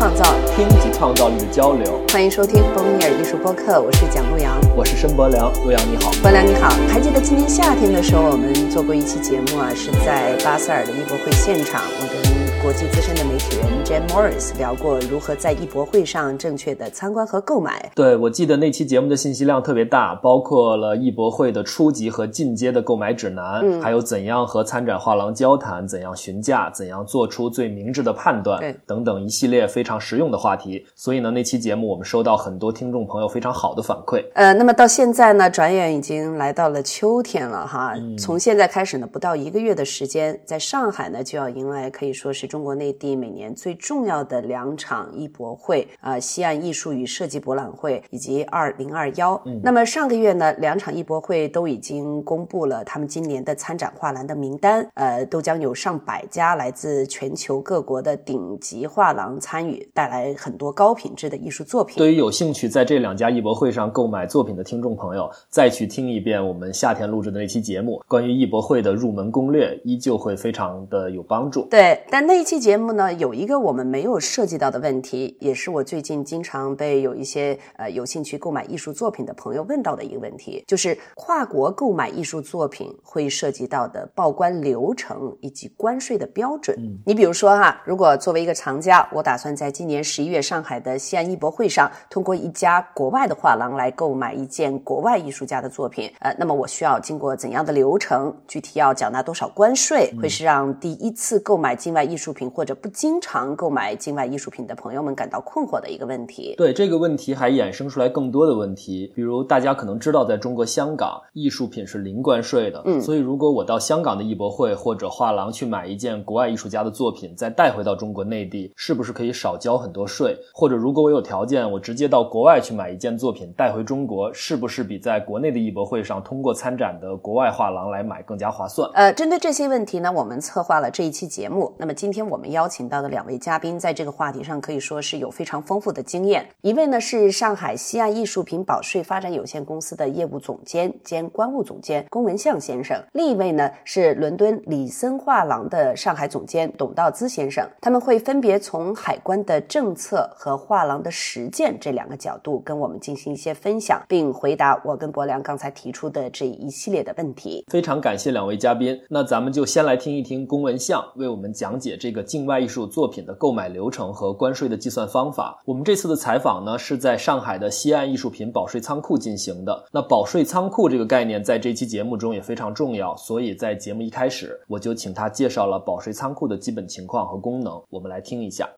创造，听及创造力的交流。欢迎收听《风尼尔艺术播客》，我是蒋璐阳，我是申博良。璐阳你好，博良你好。还记得今年夏天的时候，我们做过一期节目啊，是在巴塞尔的艺博会现场，我跟。国际资深的媒体人 Jan Morris 聊过如何在艺博会上正确的参观和购买。对，我记得那期节目的信息量特别大，包括了艺博会的初级和进阶的购买指南，嗯，还有怎样和参展画廊交谈，怎样询价，怎样做出最明智的判断，等等一系列非常实用的话题。所以呢，那期节目我们收到很多听众朋友非常好的反馈。呃，那么到现在呢，转眼已经来到了秋天了哈。从现在开始呢，不到一个月的时间，在上海呢就要迎来可以说是。中国内地每年最重要的两场艺博会啊，西岸艺术与设计博览会以及二零二幺。那么上个月呢，两场艺博会都已经公布了他们今年的参展画廊的名单，呃，都将有上百家来自全球各国的顶级画廊参与，带来很多高品质的艺术作品。对于有兴趣在这两家艺博会上购买作品的听众朋友，再去听一遍我们夏天录制的那期节目，关于艺博会的入门攻略，依旧会非常的有帮助。对，但那。这期节目呢，有一个我们没有涉及到的问题，也是我最近经常被有一些呃有兴趣购买艺术作品的朋友问到的一个问题，就是跨国购买艺术作品会涉及到的报关流程以及关税的标准。你比如说哈，如果作为一个藏家，我打算在今年十一月上海的西安艺博会上，通过一家国外的画廊来购买一件国外艺术家的作品，呃，那么我需要经过怎样的流程？具体要缴纳多少关税？会是让第一次购买境外艺术。品或者不经常购买境外艺术品的朋友们感到困惑的一个问题。对这个问题还衍生出来更多的问题，比如大家可能知道，在中国香港，艺术品是零关税的。嗯，所以如果我到香港的艺博会或者画廊去买一件国外艺术家的作品，再带回到中国内地，是不是可以少交很多税？或者如果我有条件，我直接到国外去买一件作品带回中国，是不是比在国内的艺博会上通过参展的国外画廊来买更加划算？呃，针对这些问题呢，我们策划了这一期节目。那么今天。我们邀请到的两位嘉宾，在这个话题上可以说是有非常丰富的经验。一位呢是上海西岸艺术品保税发展有限公司的业务总监兼关务总监龚文相先生，另一位呢是伦敦里森画廊的上海总监董道资先生。他们会分别从海关的政策和画廊的实践这两个角度，跟我们进行一些分享，并回答我跟博良刚才提出的这一系列的问题。非常感谢两位嘉宾。那咱们就先来听一听龚文相为我们讲解这。这个境外艺术作品的购买流程和关税的计算方法。我们这次的采访呢，是在上海的西岸艺术品保税仓库进行的。那保税仓库这个概念，在这期节目中也非常重要，所以在节目一开始，我就请他介绍了保税仓库的基本情况和功能。我们来听一下。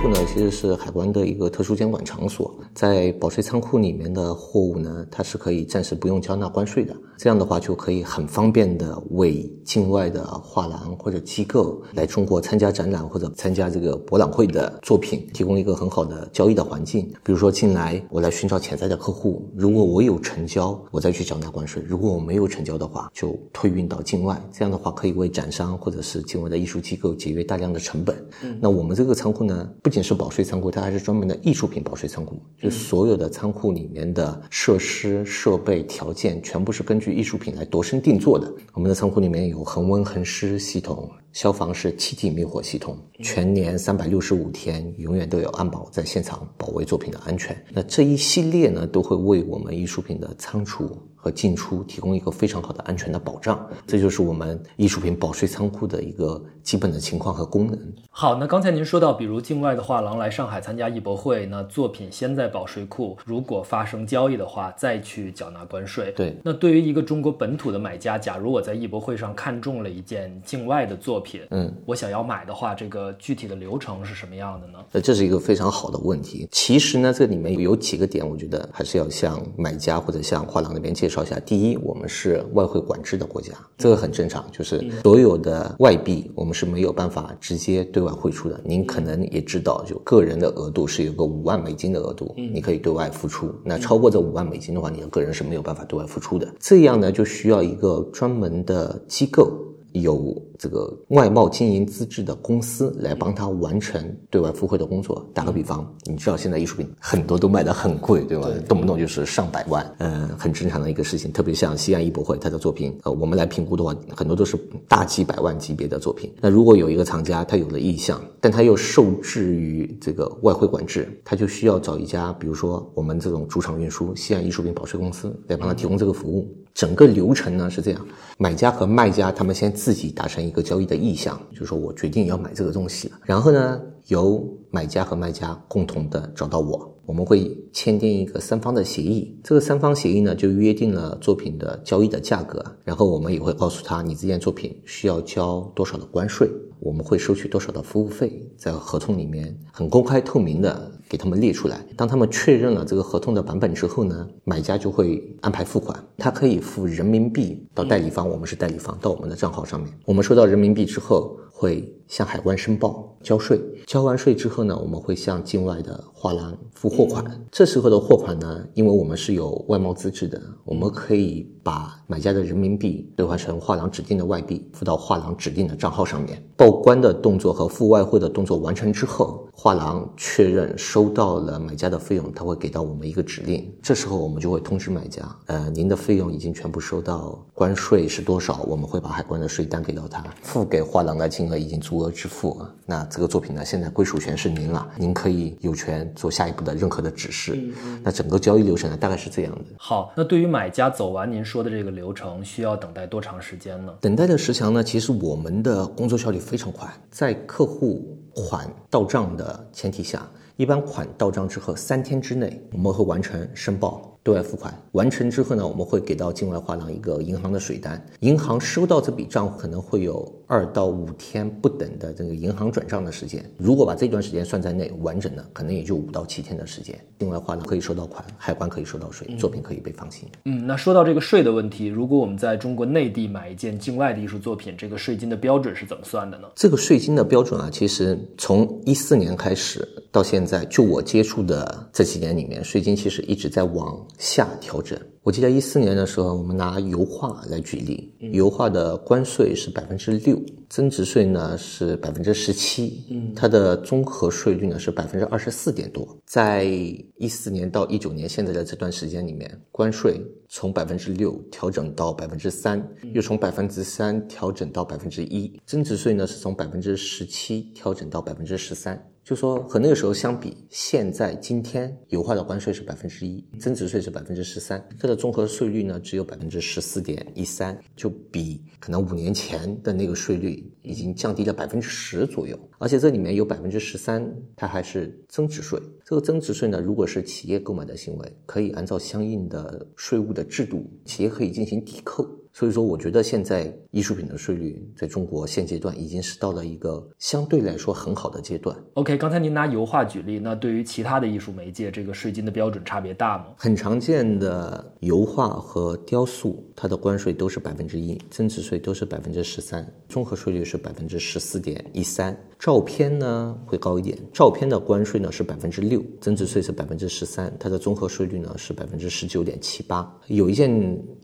库呢，其实是海关的一个特殊监管场所。在保税仓库里面的货物呢，它是可以暂时不用交纳关税的。这样的话，就可以很方便的为境外的画廊或者机构来中国参加展览或者参加这个博览会的作品，提供一个很好的交易的环境。比如说进来，我来寻找潜在的客户，如果我有成交，我再去缴纳关税；如果我没有成交的话，就退运到境外。这样的话，可以为展商或者是境外的艺术机构节约大量的成本。那我们这个仓库呢？不仅是保税仓库，它还是专门的艺术品保税仓库。就所有的仓库里面的设施、设备、条件，全部是根据艺术品来度身定做的。我们的仓库里面有恒温恒湿系统，消防是气体灭火系统，全年三百六十五天永远都有安保在现场保卫作品的安全。那这一系列呢，都会为我们艺术品的仓储。和进出提供一个非常好的安全的保障，这就是我们艺术品保税仓库的一个基本的情况和功能。好，那刚才您说到，比如境外的画廊来上海参加艺博会，那作品先在保税库，如果发生交易的话，再去缴纳关税。对，那对于一个中国本土的买家，假如我在艺博会上看中了一件境外的作品，嗯，我想要买的话，这个具体的流程是什么样的呢？呃，这是一个非常好的问题。其实呢，这里面有几个点，我觉得还是要向买家或者向画廊那边介绍。绍一下，第一，我们是外汇管制的国家，这个很正常，就是所有的外币我们是没有办法直接对外汇出的。您可能也知道，就个人的额度是有个五万美金的额度，你可以对外付出。那超过这五万美金的话，你的个人是没有办法对外付出的。这样呢，就需要一个专门的机构。有这个外贸经营资质的公司来帮他完成对外付汇的工作。打个比方，你知道现在艺术品很多都卖得很贵，对吧？动不动就是上百万，呃，很正常的一个事情。特别像西安艺博会，他的作品，呃，我们来评估的话，很多都是大几百万级别的作品。那如果有一个藏家，他有了意向，但他又受制于这个外汇管制，他就需要找一家，比如说我们这种主场运输西安艺术品保税公司来帮他提供这个服务。整个流程呢是这样，买家和卖家他们先自己达成一个交易的意向，就是说我决定要买这个东西了。然后呢，由买家和卖家共同的找到我，我们会签订一个三方的协议。这个三方协议呢，就约定了作品的交易的价格，然后我们也会告诉他，你这件作品需要交多少的关税，我们会收取多少的服务费，在合同里面很公开透明的。给他们列出来，当他们确认了这个合同的版本之后呢，买家就会安排付款，他可以付人民币到代理方，我们是代理方，到我们的账号上面，我们收到人民币之后会向海关申报交税，交完税之后呢，我们会向境外的画廊付货款，这时候的货款呢，因为我们是有外贸资质的，我们可以把买家的人民币兑换成画廊指定的外币，付到画廊指定的账号上面，报关的动作和付外汇的动作完成之后，画廊确认收。收到了买家的费用，他会给到我们一个指令，这时候我们就会通知买家，呃，您的费用已经全部收到，关税是多少？我们会把海关的税单给到他，付给画廊的金额已经足额支付。那这个作品呢，现在归属权是您了，您可以有权做下一步的任何的指示。那整个交易流程呢，大概是这样的。好，那对于买家走完您说的这个流程，需要等待多长时间呢？等待的时长呢，其实我们的工作效率非常快，在客户款到账的前提下。一般款到账之后，三天之内我们会完成申报。对外付款完成之后呢，我们会给到境外画廊一个银行的水单，银行收到这笔账可能会有二到五天不等的这个银行转账的时间。如果把这段时间算在内，完整的可能也就五到七天的时间，境外画廊可以收到款，海关可以收到税，作品可以被放行。嗯，那说到这个税的问题，如果我们在中国内地买一件境外的艺术作品，这个税金的标准是怎么算的呢？这个税金的标准啊，其实从一四年开始到现在，就我接触的这几年里面，税金其实一直在往。下调整。我记得一四年的时候，我们拿油画来举例，油画的关税是百分之六，增值税呢是百分之十七，嗯，它的综合税率呢是百分之二十四点多。在一四年到一九年现在的这段时间里面，关税从百分之六调整到百分之三，又从百分之三调整到百分之一，增值税呢是从百分之十七调整到百分之十三。就说和那个时候相比，现在今天油画的关税是百分之一，增值税是百分之十三，它的综合税率呢只有百分之十四点一三，就比可能五年前的那个税率已经降低了百分之十左右，而且这里面有百分之十三，它还是增值税。这个增值税呢，如果是企业购买的行为，可以按照相应的税务的制度，企业可以进行抵扣。所以说，我觉得现在艺术品的税率在中国现阶段已经是到了一个相对来说很好的阶段。OK，刚才您拿油画举例，那对于其他的艺术媒介，这个税金的标准差别大吗？很常见的油画和雕塑，它的关税都是百分之一，增值税都是百分之十三，综合税率是百分之十四点一三。照片呢会高一点，照片的关税呢是百分之六，增值税是百分之十三，它的综合税率呢是百分之十九点七八。有一件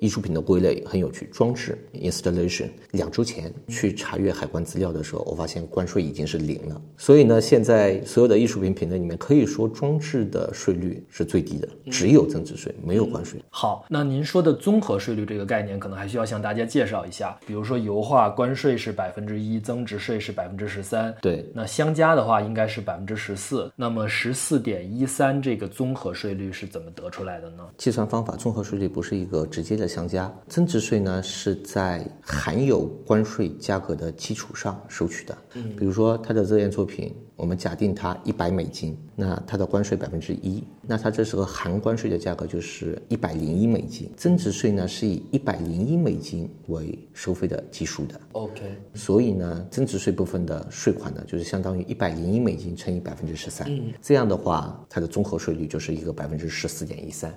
艺术品的归类很有趣。装置 installation，两周前去查阅海关资料的时候，我发现关税已经是零了。所以呢，现在所有的艺术品品类里面，可以说装置的税率是最低的，只有增值税，没有关税。好，那您说的综合税率这个概念，可能还需要向大家介绍一下。比如说油画关税是百分之一，增值税是百分之十三，那相加的话应该是百分之十四。那么十四点一三这个综合税率是怎么得出来的呢？计算方法，综合税率不是一个直接的相加，增值税呢？呢是在含有关税价格的基础上收取的。嗯，比如说他的这件作品，我们假定它一百美金，那它的关税百分之一，那它这时候含关税的价格就是一百零一美金。增值税呢是以一百零一美金为收费的基数的。OK，所以呢，增值税部分的税款呢就是相当于一百零一美金乘以百分之十三。嗯，这样的话，它的综合税率就是一个百分之十四点一三。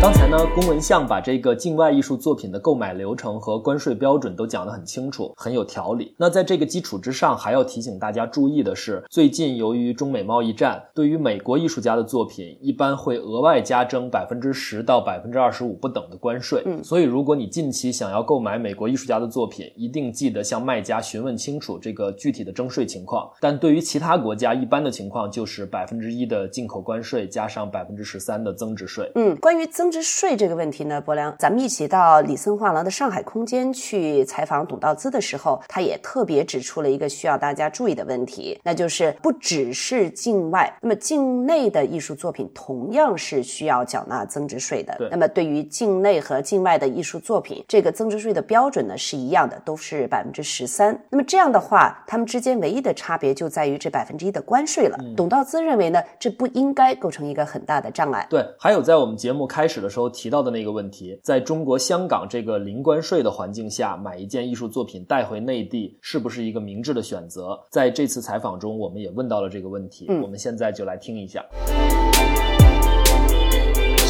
刚才呢，龚文相把这个境外艺术作品的购买流程和关税标准都讲得很清楚，很有条理。那在这个基础之上，还要提醒大家注意的是，最近由于中美贸易战，对于美国艺术家的作品，一般会额外加征百分之十到百分之二十五不等的关税。嗯，所以如果你近期想要购买美国艺术家的作品，一定记得向卖家询问清楚这个具体的征税情况。但对于其他国家，一般的情况就是百分之一的进口关税加上百分之十三的增值税。嗯，关于增增值税这个问题呢，博良，咱们一起到李森画廊的上海空间去采访董道资的时候，他也特别指出了一个需要大家注意的问题，那就是不只是境外，那么境内的艺术作品同样是需要缴纳增值税的。那么对于境内和境外的艺术作品，这个增值税的标准呢是一样的，都是百分之十三。那么这样的话，他们之间唯一的差别就在于这百分之一的关税了。董道资认为呢，这不应该构成一个很大的障碍。对。还有在我们节目开始。的时候提到的那个问题，在中国香港这个零关税的环境下，买一件艺术作品带回内地，是不是一个明智的选择？在这次采访中，我们也问到了这个问题。我们现在就来听一下。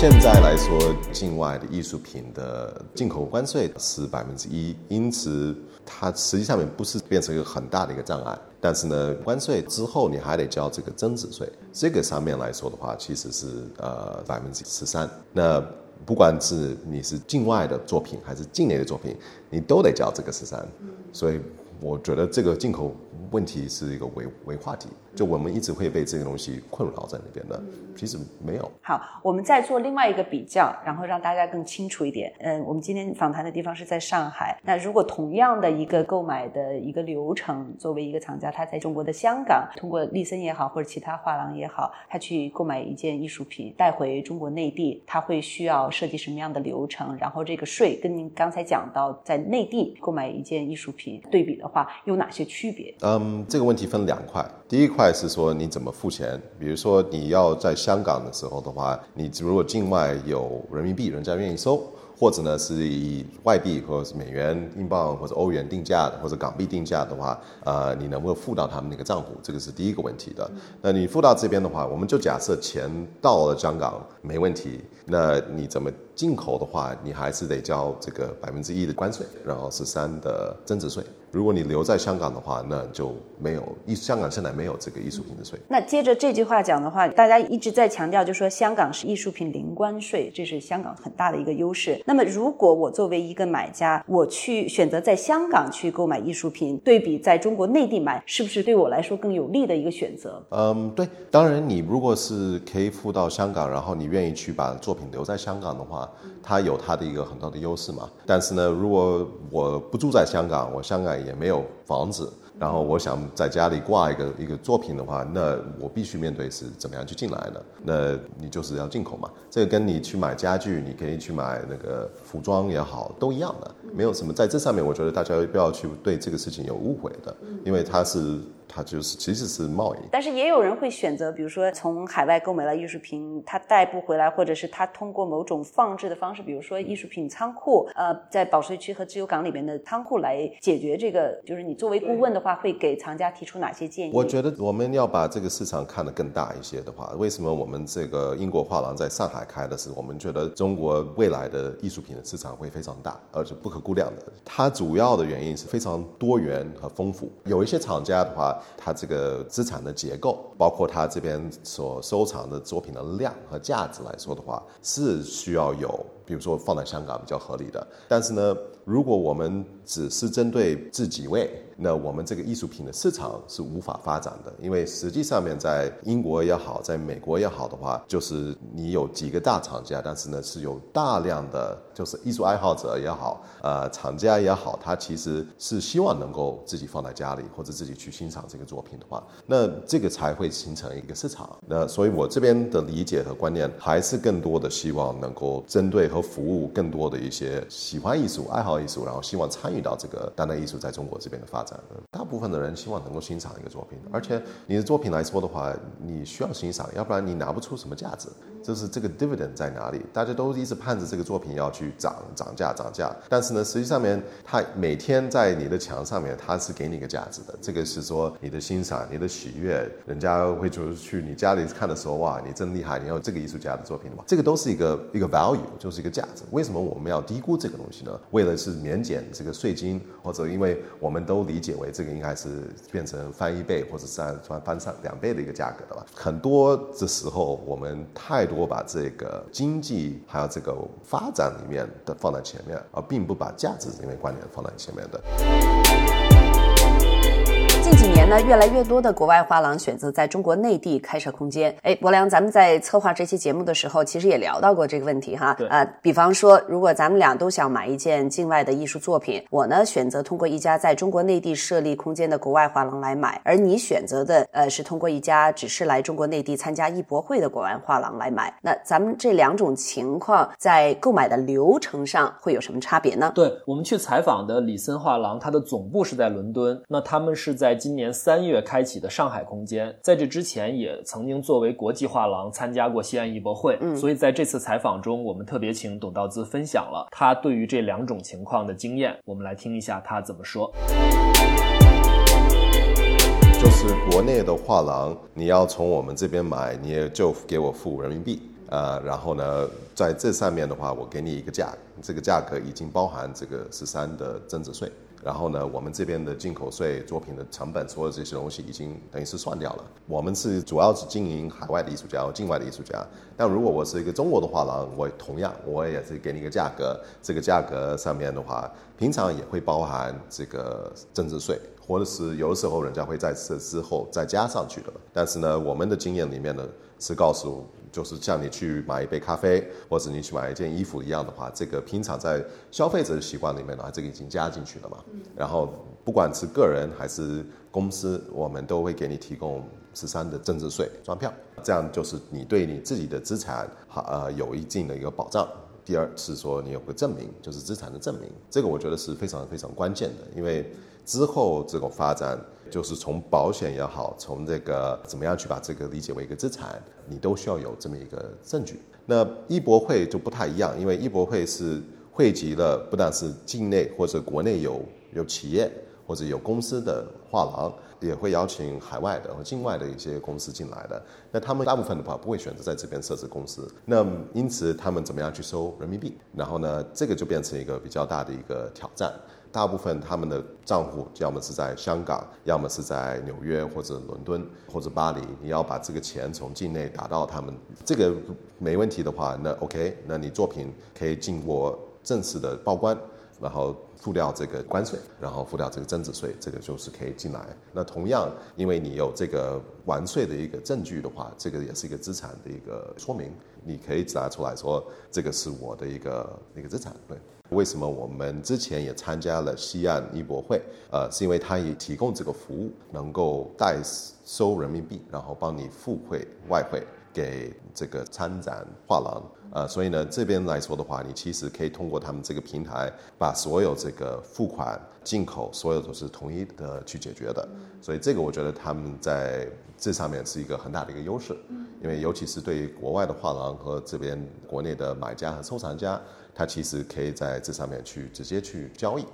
现在来说，境外的艺术品的进口关税是百分之一，因此它实际上面不是变成一个很大的一个障碍。但是呢，关税之后你还得交这个增值税，这个上面来说的话，其实是呃百分之十三。那不管是你是境外的作品还是境内的作品，你都得交这个十三。所以我觉得这个进口。问题是一个伪伪话题，就我们一直会被这个东西困扰在那边的，其实没有。好，我们再做另外一个比较，然后让大家更清楚一点。嗯，我们今天访谈的地方是在上海。那如果同样的一个购买的一个流程，作为一个厂家，他在中国的香港，通过立森也好，或者其他画廊也好，他去购买一件艺术品带回中国内地，他会需要设计什么样的流程？然后这个税跟您刚才讲到在内地购买一件艺术品对比的话，有哪些区别？嗯，这个问题分两块。第一块是说你怎么付钱，比如说你要在香港的时候的话，你如果境外有人民币，人家愿意收。或者呢，是以外币或者是美元、英镑或者欧元定价的，或者港币定价的话，呃，你能不能付到他们那个账户？这个是第一个问题的。那你付到这边的话，我们就假设钱到了香港没问题，那你怎么进口的话，你还是得交这个百分之一的关税，然后是三的增值税。如果你留在香港的话，那就没有艺香港现在没有这个艺术品的税。那接着这句话讲的话，大家一直在强调，就说香港是艺术品零关税，这是香港很大的一个优势。那么，如果我作为一个买家，我去选择在香港去购买艺术品，对比在中国内地买，是不是对我来说更有利的一个选择？嗯，对。当然，你如果是可以付到香港，然后你愿意去把作品留在香港的话，它有它的一个很大的优势嘛。但是呢，如果我不住在香港，我香港也没有房子。然后我想在家里挂一个一个作品的话，那我必须面对是怎么样去进来的？那你就是要进口嘛。这个跟你去买家具，你可以去买那个服装也好，都一样的，没有什么在这上面。我觉得大家不要去对这个事情有误会的，因为它是。它就是其实是贸易，但是也有人会选择，比如说从海外购买了艺术品，他带不回来，或者是他通过某种放置的方式，比如说艺术品仓库，呃，在保税区和自由港里面的仓库来解决这个。就是你作为顾问的话，会给藏家提出哪些建议？我觉得我们要把这个市场看得更大一些的话，为什么我们这个英国画廊在上海开的是？我们觉得中国未来的艺术品的市场会非常大，而且不可估量的。它主要的原因是非常多元和丰富。有一些厂家的话。它这个资产的结构，包括它这边所收藏的作品的量和价值来说的话，是需要有，比如说放在香港比较合理的。但是呢，如果我们只是针对这几位。那我们这个艺术品的市场是无法发展的，因为实际上面在英国也好，在美国也好的话，就是你有几个大厂家，但是呢是有大量的就是艺术爱好者也好，呃，厂家也好，他其实是希望能够自己放在家里或者自己去欣赏这个作品的话，那这个才会形成一个市场。那所以我这边的理解和观念还是更多的希望能够针对和服务更多的一些喜欢艺术、爱好艺术，然后希望参与到这个当代艺术在中国这边的发展。大部分的人希望能够欣赏一个作品，而且你的作品来说的话，你需要欣赏，要不然你拿不出什么价值。就是这个 dividend 在哪里？大家都一直盼着这个作品要去涨涨价涨价，但是呢，实际上面它每天在你的墙上面，它是给你一个价值的。这个是说你的欣赏、你的喜悦，人家会就是去你家里看的时候，哇，你真厉害，你有这个艺术家的作品的话，这个都是一个一个 value，就是一个价值。为什么我们要低估这个东西呢？为了是免减这个税金，或者因为我们都理理解为这个应该是变成翻一倍或者翻翻翻上两倍的一个价格的吧。很多的时候，我们太多。把这个经济还有这个发展里面的放在前面，而并不把价值里面观点放在前面的。近几年呢，越来越多的国外画廊选择在中国内地开设空间。哎，博良，咱们在策划这期节目的时候，其实也聊到过这个问题哈。对。呃，比方说，如果咱们俩都想买一件境外的艺术作品，我呢选择通过一家在中国内地设立空间的国外画廊来买，而你选择的呃是通过一家只是来中国内地参加艺博会的国外画廊来买，那咱们这两种情况在购买的流程上会有什么差别呢？对我们去采访的里森画廊，它的总部是在伦敦，那他们是在。今年三月开启的上海空间，在这之前也曾经作为国际画廊参加过西安艺博会，嗯，所以在这次采访中，我们特别请董道姿分享了他对于这两种情况的经验，我们来听一下他怎么说。就是国内的画廊，你要从我们这边买，你也就给我付人民币，呃，然后呢，在这上面的话，我给你一个价，这个价格已经包含这个十三的增值税。然后呢，我们这边的进口税、作品的成本，所有这些东西已经等于是算掉了。我们是主要是经营海外的艺术家、境外的艺术家。但如果我是一个中国的画廊，我同样我也是给你一个价格，这个价格上面的话，平常也会包含这个增值税，或者是有的时候人家会在这之后再加上去的。但是呢，我们的经验里面呢是告诉。就是像你去买一杯咖啡，或者你去买一件衣服一样的话，这个平常在消费者的习惯里面的话，这个已经加进去了嘛。然后不管是个人还是公司，我们都会给你提供十三的增值税专票，这样就是你对你自己的资产好呃有一定的一个保障。第二是说你有个证明，就是资产的证明，这个我觉得是非常非常关键的，因为之后这种发展。就是从保险也好，从这个怎么样去把这个理解为一个资产，你都需要有这么一个证据。那艺博会就不太一样，因为艺博会是汇集了不但是境内或者国内有有企业或者有公司的画廊，也会邀请海外的和境外的一些公司进来的。那他们大部分的话不会选择在这边设置公司，那因此他们怎么样去收人民币？然后呢，这个就变成一个比较大的一个挑战。大部分他们的账户要么是在香港，要么是在纽约或者伦敦或者巴黎。你要把这个钱从境内打到他们，这个没问题的话，那 OK，那你作品可以经过正式的报关，然后付掉这个关税，然后付掉这个增值税，这个就是可以进来。那同样，因为你有这个完税的一个证据的话，这个也是一个资产的一个说明，你可以拿出来说这个是我的一个一个资产，对。为什么我们之前也参加了西岸艺博会？呃，是因为它也提供这个服务，能够代收人民币，然后帮你付汇外汇给这个参展画廊。呃，所以呢，这边来说的话，你其实可以通过他们这个平台，把所有这个付款、进口，所有都是统一的去解决的。所以这个我觉得他们在这上面是一个很大的一个优势。因为尤其是对于国外的画廊和这边国内的买家和收藏家。他其实可以在这上面去直接去交易。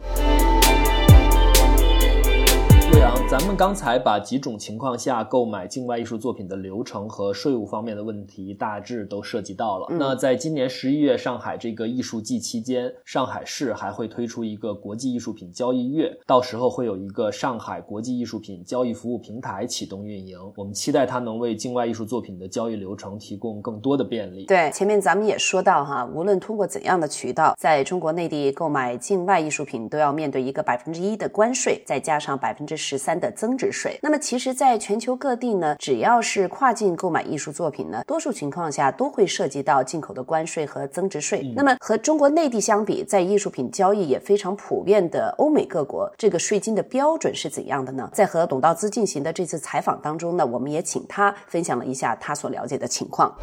咱们刚才把几种情况下购买境外艺术作品的流程和税务方面的问题大致都涉及到了。那在今年十一月上海这个艺术季期间，上海市还会推出一个国际艺术品交易月，到时候会有一个上海国际艺术品交易服务平台启动运营。我们期待它能为境外艺术作品的交易流程提供更多的便利。对，前面咱们也说到哈，无论通过怎样的渠道，在中国内地购买境外艺术品，都要面对一个百分之一的关税，再加上百分之。十三的增值税。那么，其实，在全球各地呢，只要是跨境购买艺术作品呢，多数情况下都会涉及到进口的关税和增值税。那么，和中国内地相比，在艺术品交易也非常普遍的欧美各国，这个税金的标准是怎样的呢？在和董道资进行的这次采访当中呢，我们也请他分享了一下他所了解的情况。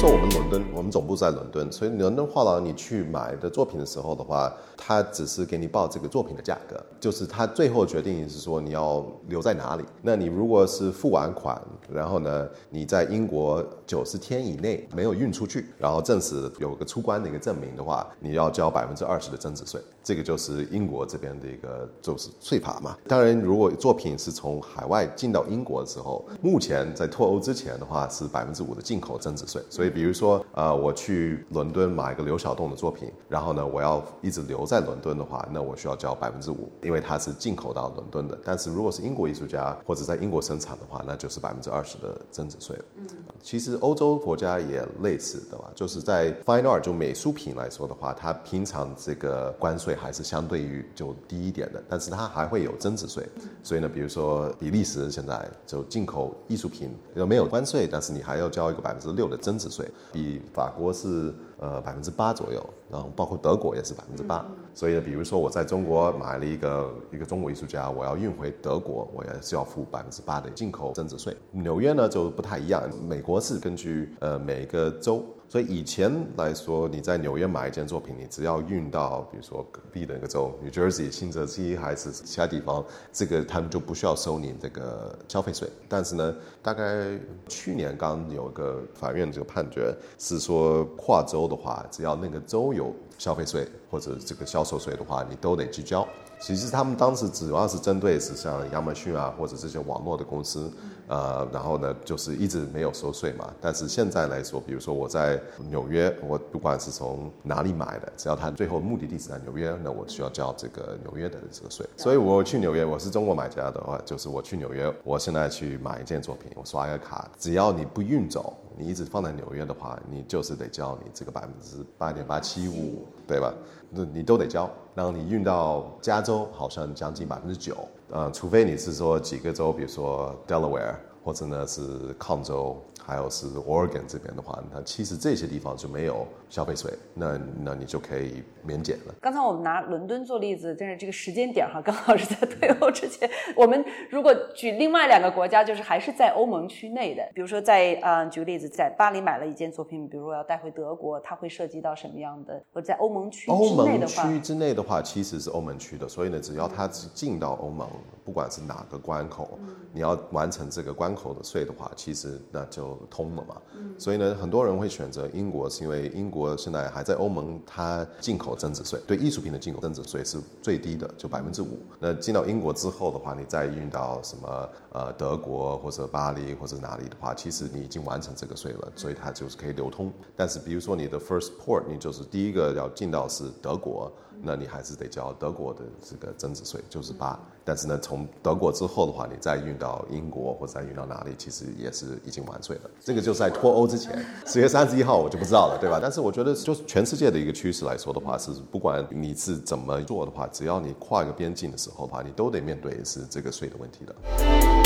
说我们伦敦，我们总部在伦敦，所以伦敦画廊你去买的作品的时候的话，他只是给你报这个作品的价格，就是他最后决定是说你要留在哪里。那你如果是付完款，然后呢你在英国九十天以内没有运出去，然后正式有个出关的一个证明的话，你要交百分之二十的增值税。这个就是英国这边的一个就是税法嘛。当然，如果作品是从海外进到英国的时候，目前在脱欧之前的话是百分之五的进口增值税。所以，比如说，呃，我去伦敦买一个刘晓栋的作品，然后呢，我要一直留在伦敦的话，那我需要交百分之五，因为它是进口到伦敦的。但是如果是英国艺术家或者在英国生产的话，那就是百分之二十的增值税。嗯，其实欧洲国家也类似的吧，就是在 fine art 就美术品来说的话，它平常这个关税。还是相对于就低一点的，但是它还会有增值税，所以呢，比如说比利时现在就进口艺术品没有关税，但是你还要交一个百分之六的增值税，比法国是呃百分之八左右，然后包括德国也是百分之八，所以呢，比如说我在中国买了一个一个中国艺术家，我要运回德国，我也是要付百分之八的进口增值税。纽约呢就不太一样，美国是根据呃每个州。所以以前来说，你在纽约买一件作品，你只要运到比如说隔壁的一个州，New Jersey、新泽西还是其他地方，这个他们就不需要收你这个消费税。但是呢，大概去年刚有个法院这个判决是说，跨州的话，只要那个州有消费税或者这个销售税的话，你都得去交。其实他们当时主要是针对是像亚马逊啊或者这些网络的公司，呃，然后呢就是一直没有收税嘛。但是现在来说，比如说我在纽约，我不管是从哪里买的，只要它最后目的地是在纽约，那我需要交这个纽约的这个税。所以我去纽约，我是中国买家的话，就是我去纽约，我现在去买一件作品，我刷一个卡，只要你不运走，你一直放在纽约的话，你就是得交你这个百分之八点八七五，对吧？那你都得交。然后你运到加州，好像将近百分之九，呃，除非你是说几个州，比如说 Delaware，或者呢是康州。还有是 Oregon 这边的话，那其实这些地方就没有消费税，那那你就可以免减了。刚才我们拿伦敦做例子，但是这个时间点哈，刚好是在退欧之前。我们如果举另外两个国家，就是还是在欧盟区内的，比如说在嗯，举个例子，在巴黎买了一件作品，比如说要带回德国，它会涉及到什么样的？或者在欧盟区欧盟区之内的话，其实是欧盟区的，所以呢，只要它进到欧盟，不管是哪个关口，你要完成这个关口的税的话，其实那就通了嘛。所以呢，很多人会选择英国，是因为英国现在还在欧盟，它进口增值税对艺术品的进口增值税是最低的，就百分之五。那进到英国之后的话，你再运到什么呃德国或者巴黎或者哪里的话，其实你已经完成这个税了，所以它就是可以流通。但是比如说你的 first port，你就是第一个要进到是德国。那你还是得交德国的这个增值税，就是八。但是呢，从德国之后的话，你再运到英国或者再运到哪里，其实也是已经完税了。这个就是在脱欧之前，十月三十一号我就不知道了，对吧？但是我觉得，就是全世界的一个趋势来说的话，是不管你是怎么做的话，只要你跨一个边境的时候的话，你都得面对是这个税的问题的。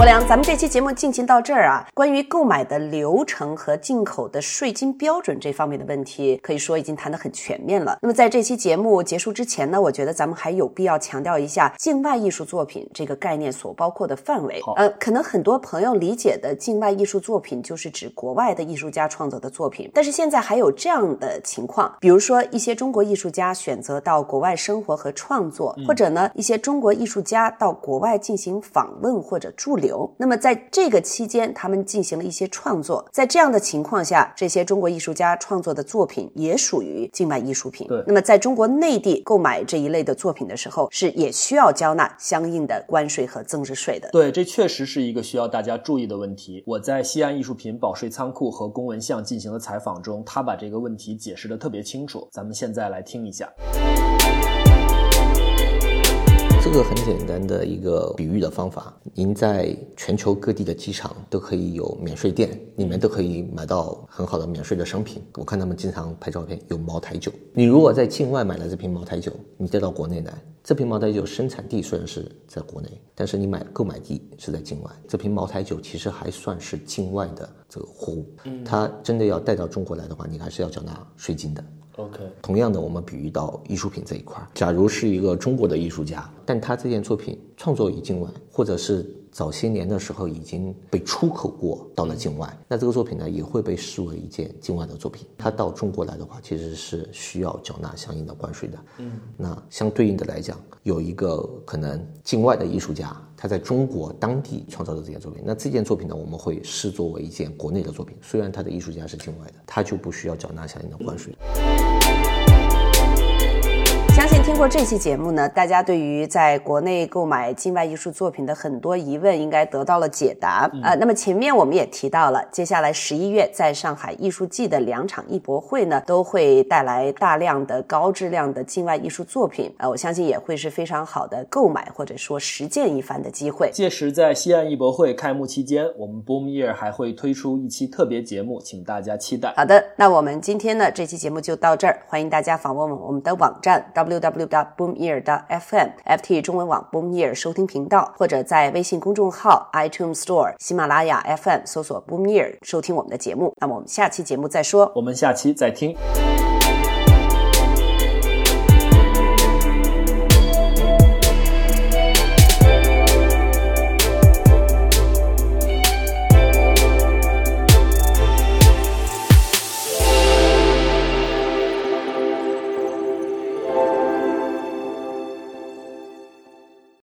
国良，咱们这期节目进行到这儿啊，关于购买的流程和进口的税金标准这方面的问题，可以说已经谈得很全面了。那么在这期节目结束之前呢，我觉得咱们还有必要强调一下境外艺术作品这个概念所包括的范围。呃，可能很多朋友理解的境外艺术作品就是指国外的艺术家创作的作品，但是现在还有这样的情况，比如说一些中国艺术家选择到国外生活和创作，或者呢一些中国艺术家到国外进行访问或者驻留。那么在这个期间，他们进行了一些创作，在这样的情况下，这些中国艺术家创作的作品也属于境外艺术品。对，那么在中国内地购买这一类的作品的时候，是也需要交纳相应的关税和增值税的。对，这确实是一个需要大家注意的问题。我在西安艺术品保税仓库和公文相进行了采访中，他把这个问题解释的特别清楚。咱们现在来听一下。这个很简单的一个比喻的方法，您在全球各地的机场都可以有免税店，里面都可以买到很好的免税的商品。我看他们经常拍照片，有茅台酒。你如果在境外买了这瓶茅台酒，你带到国内来，这瓶茅台酒生产地虽然是在国内，但是你买购买地是在境外。这瓶茅台酒其实还算是境外的这个货物，它真的要带到中国来的话，你还是要缴纳税金的。OK，同样的，我们比喻到艺术品这一块，假如是一个中国的艺术家，但他这件作品创作已经晚，或者是早些年的时候已经被出口过到了境外，那这个作品呢也会被视为一件境外的作品。它到中国来的话，其实是需要缴纳相应的关税的。嗯，那相对应的来讲，有一个可能境外的艺术家他在中国当地创造的这件作品，那这件作品呢我们会视作为一件国内的作品，虽然他的艺术家是境外的，他就不需要缴纳相应的关税。相信听过这期节目呢，大家对于在国内购买境外艺术作品的很多疑问应该得到了解答。呃，那么前面我们也提到了，接下来十一月在上海艺术季的两场艺博会呢，都会带来大量的高质量的境外艺术作品。呃，我相信也会是非常好的购买或者说实践一番的机会。届时在西岸艺博会开幕期间，我们 Boom Year 还会推出一期特别节目，请大家期待。好的，那我们今天呢这期节目就到这儿，欢迎大家访问我们的网站 www.boomear.fm，FT 中文网 Boom Year 收听频道，或者在微信公众号、iTunes Store、喜马拉雅 FM 搜索 Boom Year 收听我们的节目。那么我们下期节目再说。我们下期再听。